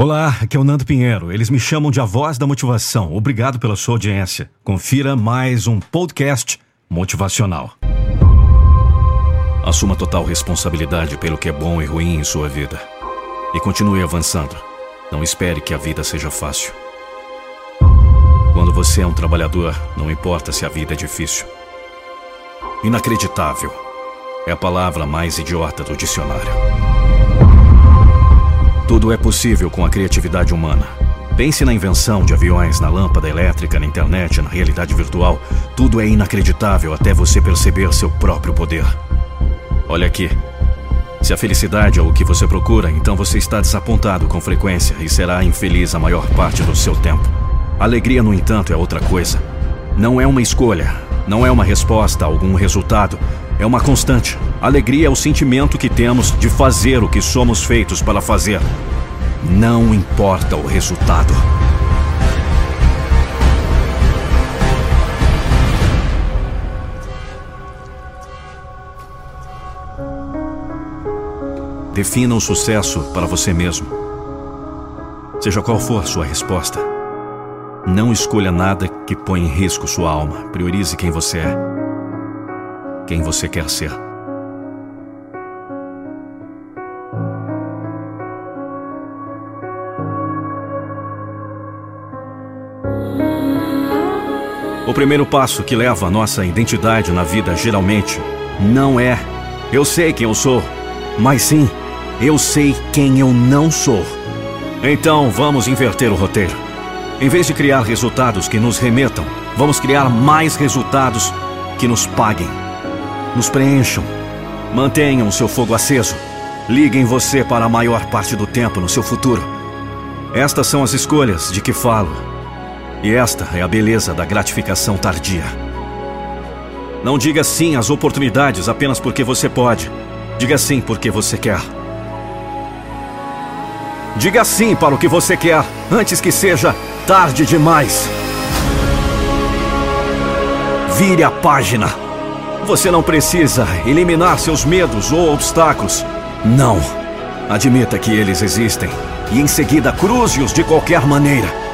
Olá, aqui é o Nando Pinheiro. Eles me chamam de a voz da motivação. Obrigado pela sua audiência. Confira mais um podcast motivacional. Assuma total responsabilidade pelo que é bom e ruim em sua vida. E continue avançando. Não espere que a vida seja fácil. Quando você é um trabalhador, não importa se a vida é difícil. Inacreditável é a palavra mais idiota do dicionário. Tudo é possível com a criatividade humana. Pense na invenção de aviões, na lâmpada elétrica, na internet, na realidade virtual. Tudo é inacreditável até você perceber seu próprio poder. Olha aqui. Se a felicidade é o que você procura, então você está desapontado com frequência e será infeliz a maior parte do seu tempo. Alegria, no entanto, é outra coisa. Não é uma escolha, não é uma resposta a algum resultado, é uma constante. Alegria é o sentimento que temos de fazer o que somos feitos para fazer. Não importa o resultado. Defina o sucesso para você mesmo. Seja qual for sua resposta, não escolha nada que ponha em risco sua alma. Priorize quem você é, quem você quer ser. O primeiro passo que leva a nossa identidade na vida geralmente não é eu sei quem eu sou, mas sim eu sei quem eu não sou. Então vamos inverter o roteiro. Em vez de criar resultados que nos remetam, vamos criar mais resultados que nos paguem, nos preencham, mantenham o seu fogo aceso, liguem você para a maior parte do tempo no seu futuro. Estas são as escolhas de que falo. E esta é a beleza da gratificação tardia. Não diga sim às oportunidades apenas porque você pode. Diga sim porque você quer. Diga sim para o que você quer antes que seja tarde demais. Vire a página. Você não precisa eliminar seus medos ou obstáculos. Não. Admita que eles existem e em seguida cruze-os de qualquer maneira.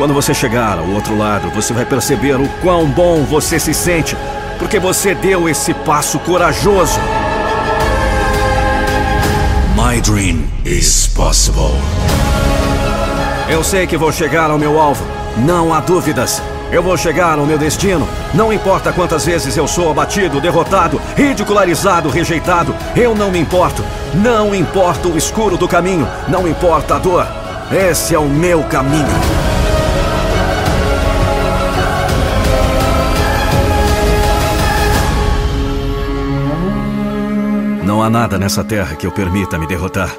Quando você chegar ao outro lado, você vai perceber o quão bom você se sente, porque você deu esse passo corajoso. My dream is possible. Eu sei que vou chegar ao meu alvo, não há dúvidas. Eu vou chegar ao meu destino. Não importa quantas vezes eu sou abatido, derrotado, ridicularizado, rejeitado, eu não me importo. Não importa o escuro do caminho, não importa a dor. Esse é o meu caminho. Não há nada nessa terra que eu permita me derrotar.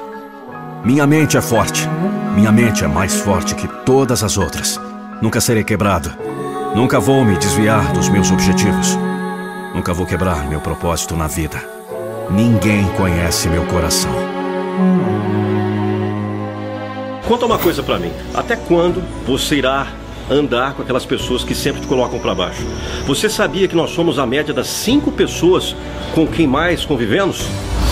Minha mente é forte. Minha mente é mais forte que todas as outras. Nunca serei quebrado. Nunca vou me desviar dos meus objetivos. Nunca vou quebrar meu propósito na vida. Ninguém conhece meu coração. Conta uma coisa pra mim. Até quando você irá andar com aquelas pessoas que sempre te colocam para baixo? Você sabia que nós somos a média das cinco pessoas com quem mais convivemos?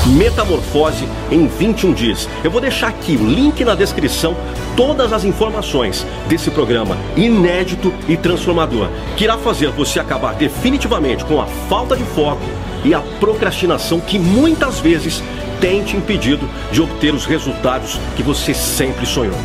Metamorfose em 21 dias. Eu vou deixar aqui o link na descrição, todas as informações desse programa inédito e transformador, que irá fazer você acabar definitivamente com a falta de foco e a procrastinação que muitas vezes tem te impedido de obter os resultados que você sempre sonhou.